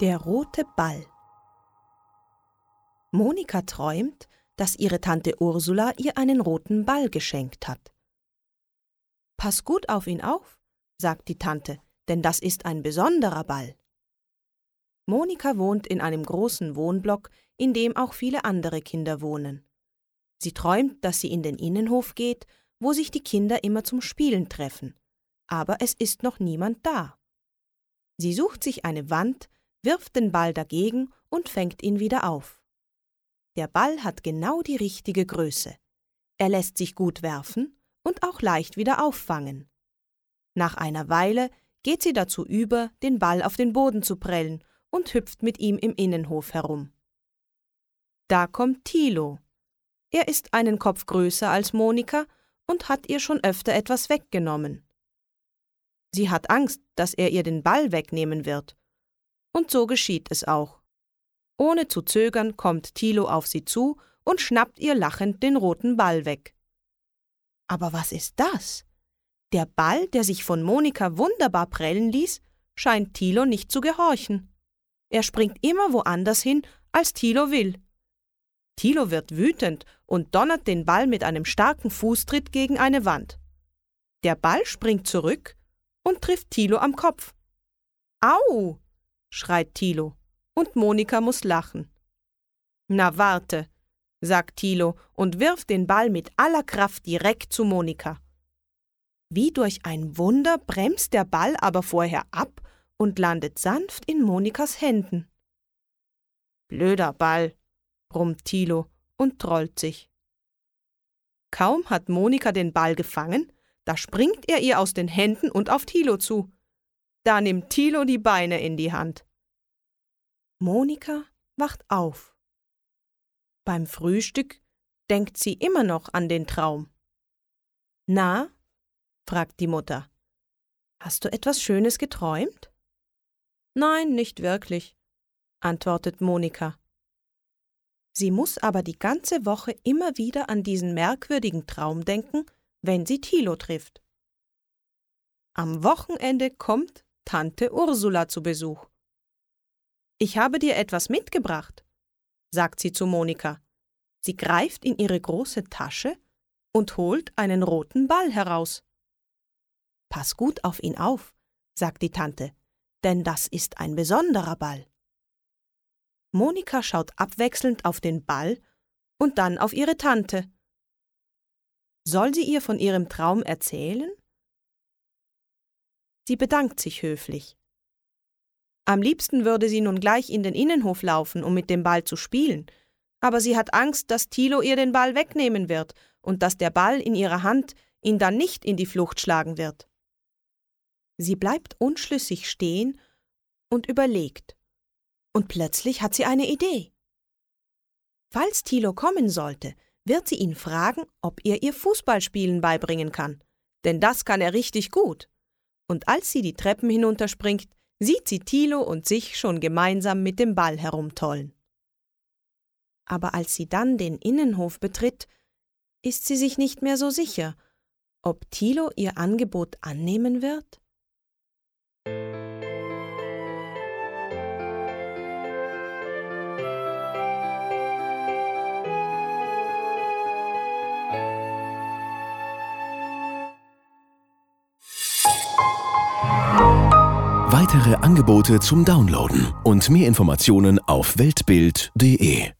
Der rote Ball Monika träumt, dass ihre Tante Ursula ihr einen roten Ball geschenkt hat. Pass gut auf ihn auf, sagt die Tante, denn das ist ein besonderer Ball. Monika wohnt in einem großen Wohnblock, in dem auch viele andere Kinder wohnen. Sie träumt, dass sie in den Innenhof geht, wo sich die Kinder immer zum Spielen treffen. Aber es ist noch niemand da. Sie sucht sich eine Wand, wirft den Ball dagegen und fängt ihn wieder auf. Der Ball hat genau die richtige Größe. Er lässt sich gut werfen und auch leicht wieder auffangen. Nach einer Weile geht sie dazu über, den Ball auf den Boden zu prellen und hüpft mit ihm im Innenhof herum. Da kommt Thilo. Er ist einen Kopf größer als Monika und hat ihr schon öfter etwas weggenommen. Sie hat Angst, dass er ihr den Ball wegnehmen wird. Und so geschieht es auch. Ohne zu zögern kommt Thilo auf sie zu und schnappt ihr lachend den roten Ball weg. Aber was ist das? Der Ball, der sich von Monika wunderbar prellen ließ, scheint Thilo nicht zu gehorchen. Er springt immer woanders hin, als Thilo will. Thilo wird wütend und donnert den Ball mit einem starken Fußtritt gegen eine Wand. Der Ball springt zurück und trifft Thilo am Kopf. Au! schreit Thilo, und Monika muss lachen. Na warte, sagt Thilo und wirft den Ball mit aller Kraft direkt zu Monika. Wie durch ein Wunder bremst der Ball aber vorher ab und landet sanft in Monikas Händen. Blöder Ball, brummt Thilo und trollt sich. Kaum hat Monika den Ball gefangen, da springt er ihr aus den Händen und auf Thilo zu. Da nimmt Thilo die Beine in die Hand. Monika wacht auf. Beim Frühstück denkt sie immer noch an den Traum. Na? fragt die Mutter. Hast du etwas Schönes geträumt? Nein, nicht wirklich, antwortet Monika. Sie muss aber die ganze Woche immer wieder an diesen merkwürdigen Traum denken, wenn sie Thilo trifft. Am Wochenende kommt Tante Ursula zu Besuch. Ich habe dir etwas mitgebracht, sagt sie zu Monika. Sie greift in ihre große Tasche und holt einen roten Ball heraus. Pass gut auf ihn auf, sagt die Tante, denn das ist ein besonderer Ball. Monika schaut abwechselnd auf den Ball und dann auf ihre Tante. Soll sie ihr von ihrem Traum erzählen? Sie bedankt sich höflich. Am liebsten würde sie nun gleich in den Innenhof laufen, um mit dem Ball zu spielen, aber sie hat Angst, dass Thilo ihr den Ball wegnehmen wird und dass der Ball in ihrer Hand ihn dann nicht in die Flucht schlagen wird. Sie bleibt unschlüssig stehen und überlegt und plötzlich hat sie eine Idee. Falls Thilo kommen sollte, wird sie ihn fragen, ob er ihr Fußballspielen beibringen kann, denn das kann er richtig gut. Und als sie die Treppen hinunterspringt, sieht sie Thilo und sich schon gemeinsam mit dem Ball herumtollen. Aber als sie dann den Innenhof betritt, ist sie sich nicht mehr so sicher, ob Thilo ihr Angebot annehmen wird? Weitere Angebote zum Downloaden und mehr Informationen auf weltbild.de